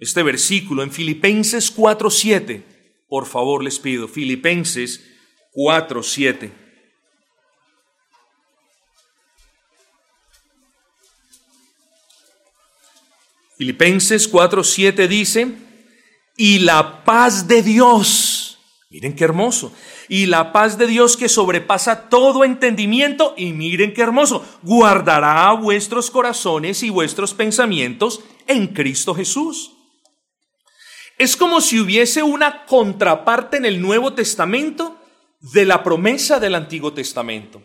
este versículo en Filipenses 4.7. Por favor, les pido, Filipenses 4.7. Filipenses 4.7 dice, y la paz de Dios, miren qué hermoso, y la paz de Dios que sobrepasa todo entendimiento, y miren qué hermoso, guardará vuestros corazones y vuestros pensamientos en Cristo Jesús. Es como si hubiese una contraparte en el Nuevo Testamento de la promesa del Antiguo Testamento.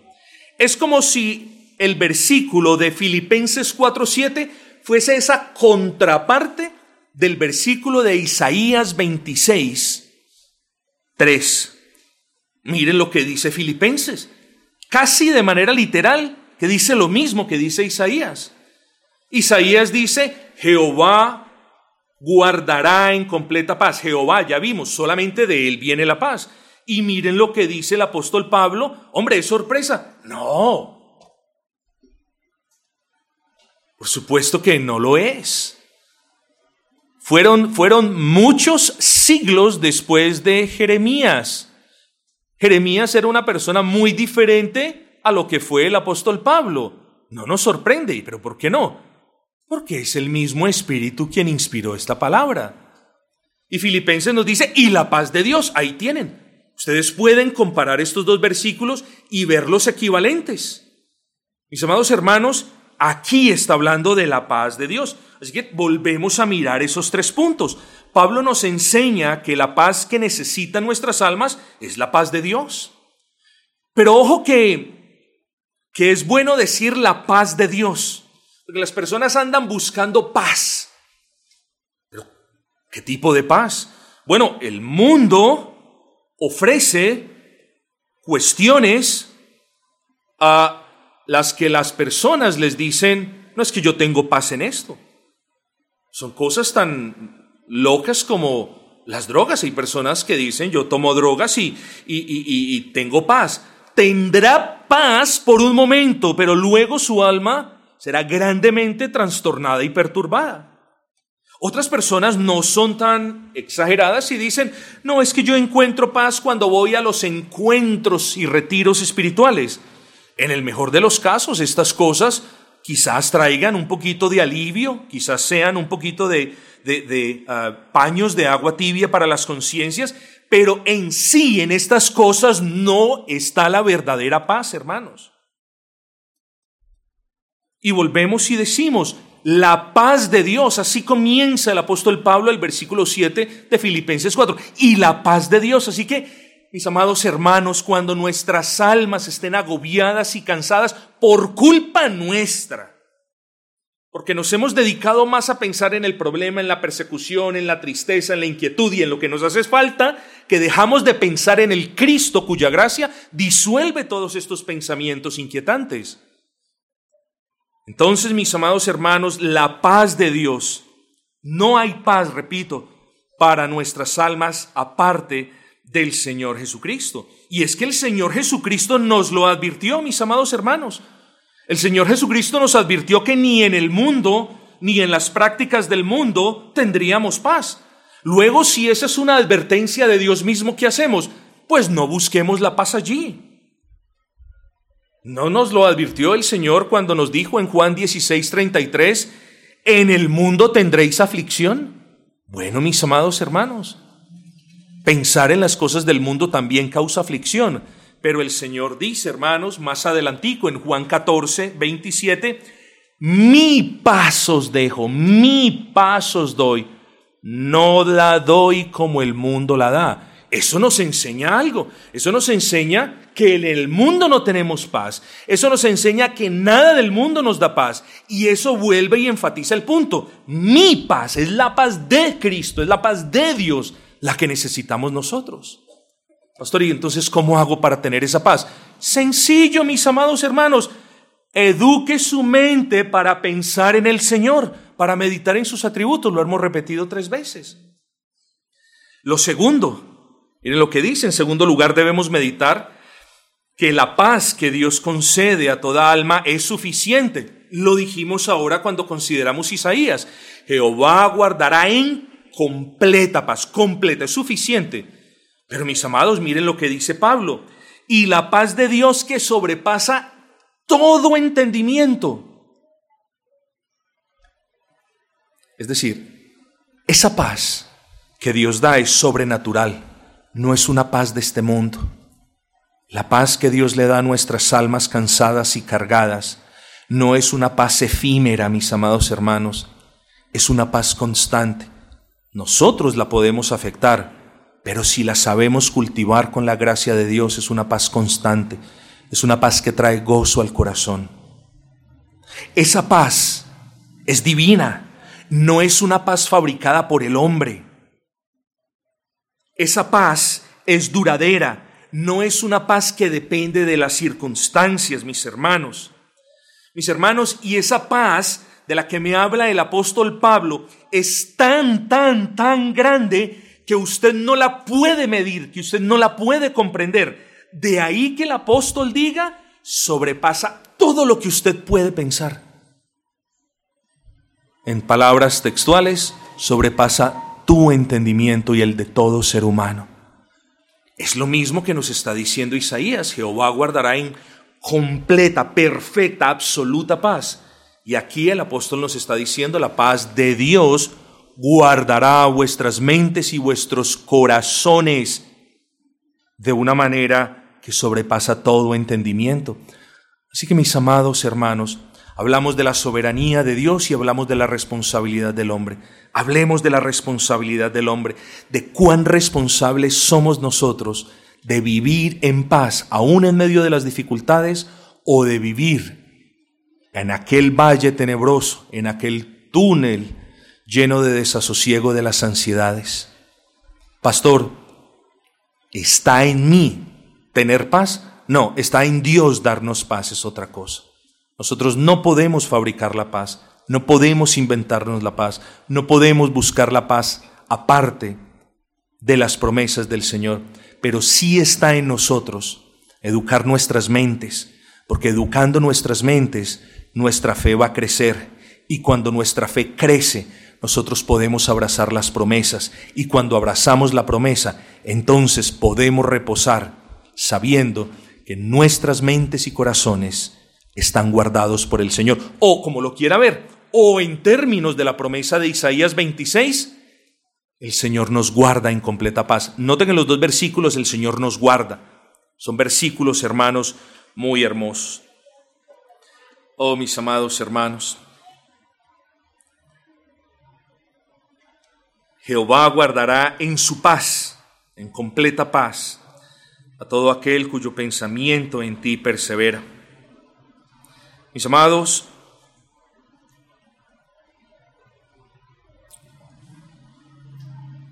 Es como si el versículo de Filipenses 4:7 fuese esa contraparte del versículo de Isaías 26, 3. Miren lo que dice Filipenses, casi de manera literal, que dice lo mismo que dice Isaías. Isaías dice, Jehová guardará en completa paz. Jehová, ya vimos, solamente de él viene la paz. Y miren lo que dice el apóstol Pablo. Hombre, es sorpresa. No. Por supuesto que no lo es. Fueron, fueron muchos siglos después de Jeremías. Jeremías era una persona muy diferente a lo que fue el apóstol Pablo. No nos sorprende, pero ¿por qué no? Porque es el mismo Espíritu quien inspiró esta palabra. Y Filipenses nos dice, y la paz de Dios, ahí tienen. Ustedes pueden comparar estos dos versículos y ver los equivalentes. Mis amados hermanos, aquí está hablando de la paz de Dios. Así que volvemos a mirar esos tres puntos. Pablo nos enseña que la paz que necesitan nuestras almas es la paz de Dios. Pero ojo que, que es bueno decir la paz de Dios, porque las personas andan buscando paz. Pero, ¿qué tipo de paz? Bueno, el mundo ofrece cuestiones a las que las personas les dicen, no es que yo tengo paz en esto. Son cosas tan locas como las drogas. Hay personas que dicen, yo tomo drogas y, y, tengo paz. Tendrá paz por un momento, pero luego su alma será grandemente trastornada y perturbada. Otras personas no son tan exageradas y dicen, no, es que yo encuentro paz cuando voy a los encuentros y retiros espirituales. En el mejor de los casos, estas cosas quizás traigan un poquito de alivio, quizás sean un poquito de, ah, paños de agua tibia para las conciencias, pero en sí, en estas cosas, no está la verdadera paz, hermanos. Y volvemos y decimos, la paz de Dios, así comienza el apóstol Pablo el versículo 7 de Filipenses 4, y la paz de Dios, así que, mis amados hermanos, cuando nuestras almas estén agobiadas y cansadas por culpa nuestra, porque nos hemos dedicado más a pensar en el problema, en la persecución, en la tristeza, en la inquietud y en lo que nos hace falta, que dejamos de pensar en el Cristo cuya gracia disuelve todos estos pensamientos inquietantes. Entonces, mis amados hermanos, la paz de Dios, no hay paz, repito, para nuestras almas aparte del Señor Jesucristo. Y es que el Señor Jesucristo nos lo advirtió, mis amados hermanos. El Señor Jesucristo nos advirtió que ni en el mundo ni en las prácticas del mundo tendríamos paz. Luego, si esa es una advertencia de Dios mismo, ¿qué hacemos? Pues no busquemos la paz allí. ¿No nos lo advirtió el Señor cuando nos dijo en Juan 16:33, en el mundo tendréis aflicción? Bueno, mis amados hermanos, pensar en las cosas del mundo también causa aflicción, pero el Señor dice, hermanos, más adelantico en Juan 14, 27, mi pasos dejo, mi pasos doy, no la doy como el mundo la da. Eso nos enseña algo. Eso nos enseña que en el mundo no tenemos paz. Eso nos enseña que nada del mundo nos da paz. Y eso vuelve y enfatiza el punto. Mi paz es la paz de Cristo, es la paz de Dios la que necesitamos nosotros. Pastor, ¿y entonces cómo hago para tener esa paz? Sencillo, mis amados hermanos. Eduque su mente para pensar en el Señor, para meditar en sus atributos. Lo hemos repetido tres veces. Lo segundo, Miren lo que dice. En segundo lugar, debemos meditar que la paz que Dios concede a toda alma es suficiente. Lo dijimos ahora cuando consideramos Isaías. Jehová guardará en completa paz, completa, es suficiente. Pero mis amados, miren lo que dice Pablo. Y la paz de Dios que sobrepasa todo entendimiento. Es decir, esa paz que Dios da es sobrenatural no es una paz de este mundo. La paz que Dios le da a nuestras almas cansadas y cargadas no es una paz efímera, mis amados hermanos, es una paz constante. Nosotros la podemos afectar, pero si la sabemos cultivar con la gracia de Dios es una paz constante, es una paz que trae gozo al corazón. Esa paz es divina, no es una paz fabricada por el hombre esa paz es duradera, no es una paz que depende de las circunstancias, mis hermanos. Mis hermanos, y esa paz de la que me habla el apóstol Pablo es tan, tan, tan grande que usted no la puede medir, que usted no la puede comprender. De ahí que el apóstol diga, sobrepasa todo lo que usted puede pensar. En palabras textuales, sobrepasa tu entendimiento y el de todo ser humano. Es lo mismo que nos está diciendo Isaías, Jehová guardará en completa, perfecta, absoluta paz. Y aquí el apóstol nos está diciendo la paz de Dios guardará vuestras mentes y vuestros corazones de una manera que sobrepasa todo entendimiento. Así que mis amados hermanos, Hablamos de la soberanía de Dios y hablamos de la responsabilidad del hombre. Hablemos de la responsabilidad del hombre, de cuán responsables somos nosotros de vivir en paz, aún en medio de las dificultades, o de vivir en aquel valle tenebroso, en aquel túnel lleno de desasosiego de las ansiedades. Pastor, ¿está en mí tener paz? No, está en Dios darnos paz, es otra cosa. Nosotros no podemos fabricar la paz, no podemos inventarnos la paz, no podemos buscar la paz aparte de las promesas del Señor, pero sí está en nosotros educar nuestras mentes, porque educando nuestras mentes, nuestra fe va a crecer y cuando nuestra fe crece, nosotros podemos abrazar las promesas y cuando abrazamos la promesa, entonces podemos reposar sabiendo que nuestras mentes y corazones están guardados por el Señor. O como lo quiera ver, o en términos de la promesa de Isaías 26, el Señor nos guarda en completa paz. Noten en los dos versículos, el Señor nos guarda. Son versículos, hermanos, muy hermosos. Oh, mis amados hermanos. Jehová guardará en su paz, en completa paz, a todo aquel cuyo pensamiento en ti persevera. Mis amados,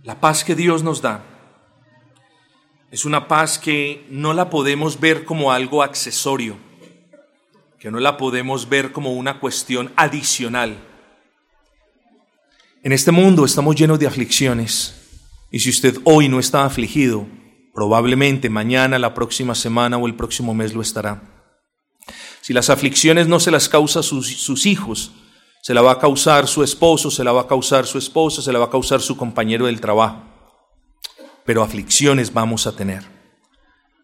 la paz que Dios nos da es una paz que no la podemos ver como algo accesorio, que no la podemos ver como una cuestión adicional. En este mundo estamos llenos de aflicciones y si usted hoy no está afligido, probablemente mañana, la próxima semana o el próximo mes lo estará. Si las aflicciones no se las causa sus, sus hijos, Se la va a causar su esposo, se la va a causar su esposa, se la va a causar su compañero del trabajo. Pero aflicciones vamos a tener.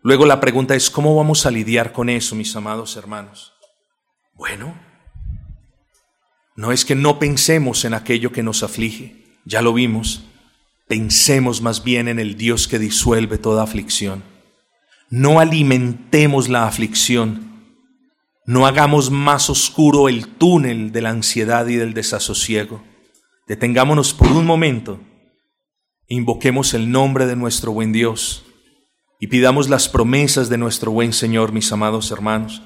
Luego la pregunta es, ¿cómo vamos a lidiar con eso, mis amados hermanos? Bueno, no es que no pensemos en aquello que nos aflige, ya lo vimos. Pensemos más bien en el Dios que disuelve toda aflicción. No alimentemos la aflicción. No hagamos más oscuro el túnel de la ansiedad y del desasosiego. Detengámonos por un momento. Invoquemos el nombre de nuestro buen Dios y pidamos las promesas de nuestro buen Señor, mis amados hermanos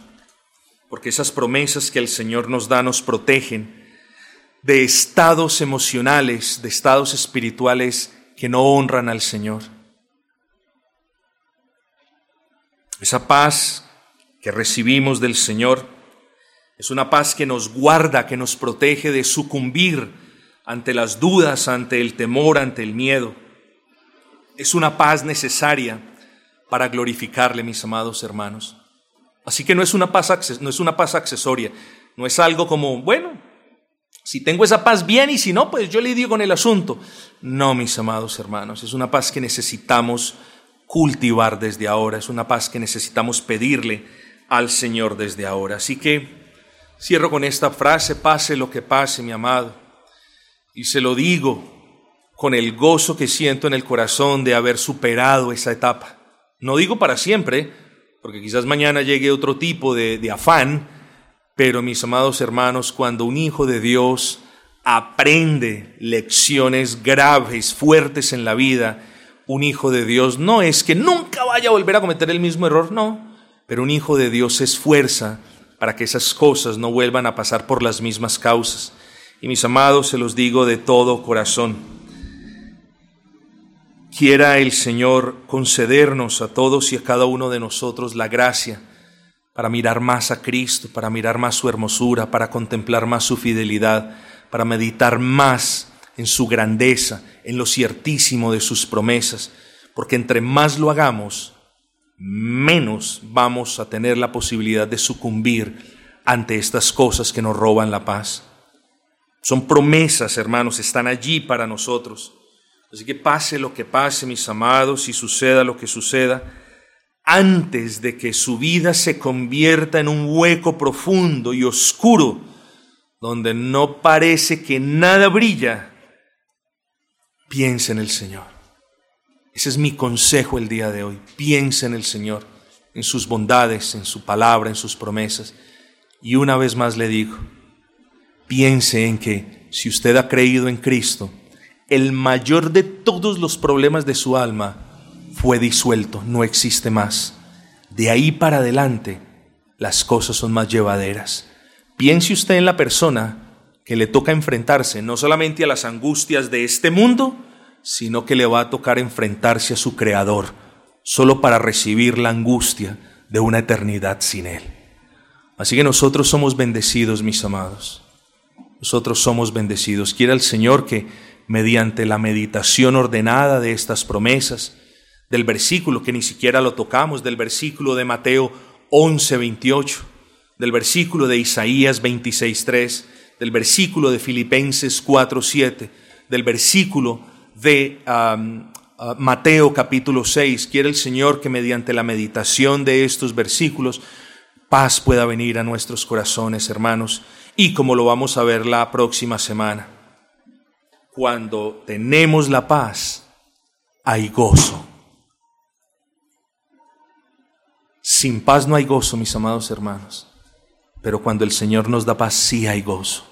porque esas promesas que el Señor nos da nos protegen de estados emocionales, de estados espirituales que no honran al Señor. Esa paz que recibimos del Señor es una paz que nos guarda, que nos protege de sucumbir ante las dudas, ante el temor, ante el miedo. Es una paz necesaria para glorificarle, mis amados hermanos. Así que no es una paz, no es una paz accesoria, no es algo como, bueno, si tengo esa paz bien y si no, pues yo lidio con el asunto. No, mis amados hermanos, es una paz que necesitamos cultivar desde ahora, es una paz que necesitamos pedirle al Señor desde ahora. Así que cierro con esta frase, pase lo que pase, mi amado, y se lo digo con el gozo que siento en el corazón de haber superado esa etapa. No digo para siempre, porque quizás mañana llegue otro tipo de, afán, pero mis amados hermanos, cuando un hijo de Dios aprende lecciones graves, fuertes en la vida, un hijo de Dios no es que nunca vaya a volver a cometer el mismo error, no, pero un hijo de Dios se esfuerza para que esas cosas no vuelvan a pasar por las mismas causas. Y mis amados, se los digo de todo corazón, Quiera el Señor concedernos a todos y a cada uno de nosotros la gracia para mirar más a Cristo, para mirar más su hermosura, para contemplar más su fidelidad, para meditar más en su grandeza, en lo ciertísimo de sus promesas, porque entre más lo hagamos, menos vamos a tener la posibilidad de sucumbir ante estas cosas que nos roban la paz. Son promesas, hermanos, están allí para nosotros. Así que pase lo que pase, mis amados, y suceda lo que suceda, antes de que su vida se convierta en un hueco profundo y oscuro, donde no parece que nada brilla, piense en el Señor. Ese es mi consejo el día de hoy. Piense en el Señor, en sus bondades, en su palabra, en sus promesas. Y una vez más le digo, piense en que si usted ha creído en Cristo, el mayor de todos los problemas de su alma fue disuelto, no existe más. De ahí para adelante las cosas son más llevaderas. Piense usted en la persona que le toca enfrentarse no solamente a las angustias de este mundo, sino que le va a tocar enfrentarse a su Creador, solo para recibir la angustia de una eternidad sin Él. Así que nosotros somos bendecidos, mis amados. Nosotros somos bendecidos. Quiera el Señor que mediante la meditación ordenada de estas promesas, del versículo que ni siquiera lo tocamos, del versículo de Mateo 11, 28, del versículo de Isaías 26, 3, del versículo de Filipenses 4, 7, del versículo de uh, Mateo capítulo 6. Quiere el Señor que mediante la meditación de estos versículos paz pueda venir a nuestros corazones, hermanos, y como lo vamos a ver la próxima semana cuando tenemos la paz, hay gozo. Sin paz no hay gozo, mis amados hermanos, pero cuando el Señor nos da paz, sí hay gozo.